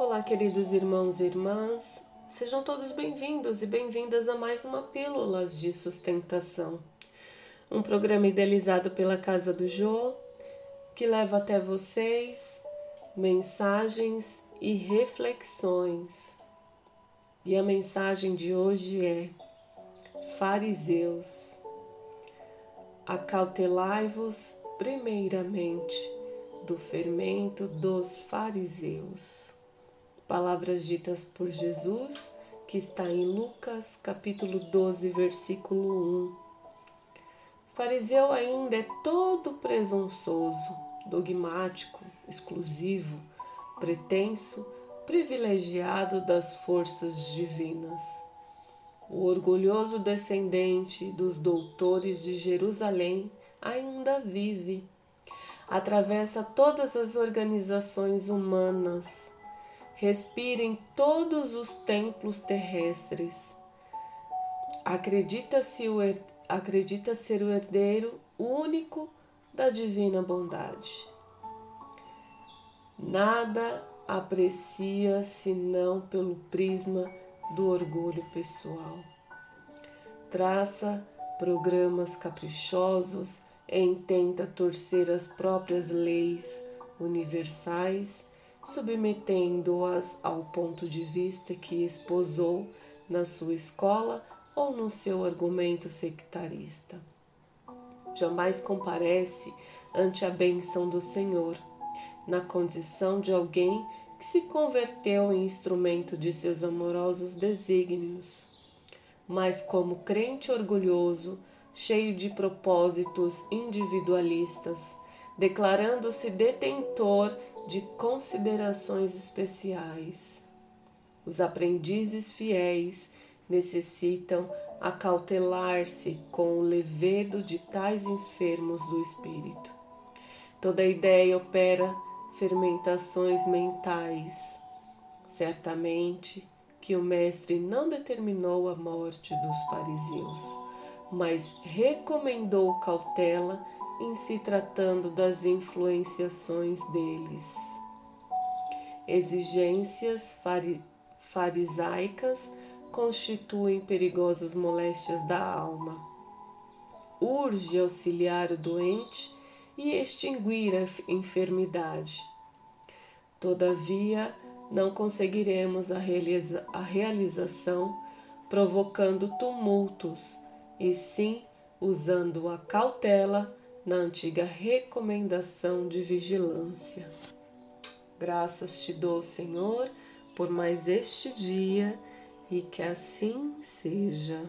Olá, queridos irmãos e irmãs, sejam todos bem-vindos e bem-vindas a mais uma Pílulas de Sustentação, um programa idealizado pela Casa do Jô que leva até vocês mensagens e reflexões. E a mensagem de hoje é: Fariseus, acautelai-vos primeiramente do fermento dos fariseus. Palavras ditas por Jesus, que está em Lucas, capítulo 12, versículo 1. O fariseu ainda é todo presunçoso, dogmático, exclusivo, pretenso, privilegiado das forças divinas. O orgulhoso descendente dos doutores de Jerusalém ainda vive. Atravessa todas as organizações humanas, respira em todos os templos terrestres. Acredita-se acredita ser o herdeiro único da divina bondade. Nada aprecia senão pelo prisma do orgulho pessoal. Traça programas caprichosos e intenta torcer as próprias leis universais submetendo-as ao ponto de vista que esposou na sua escola ou no seu argumento sectarista. Jamais comparece ante a benção do Senhor, na condição de alguém que se converteu em instrumento de seus amorosos desígnios, mas como crente orgulhoso, cheio de propósitos individualistas, declarando-se detentor de considerações especiais. Os aprendizes fiéis necessitam acautelar-se com o levedo de tais enfermos do espírito. Toda ideia opera fermentações mentais. Certamente que o Mestre não determinou a morte dos fariseus, mas recomendou cautela em se tratando das influenciações deles. Exigências farisaicas constituem perigosas moléstias da alma. Urge auxiliar o doente e extinguir a enfermidade. Todavia, não conseguiremos a, realiza a realização provocando tumultos, e sim usando a cautela na antiga recomendação de vigilância. Graças te dou, Senhor, por mais este dia e que assim seja.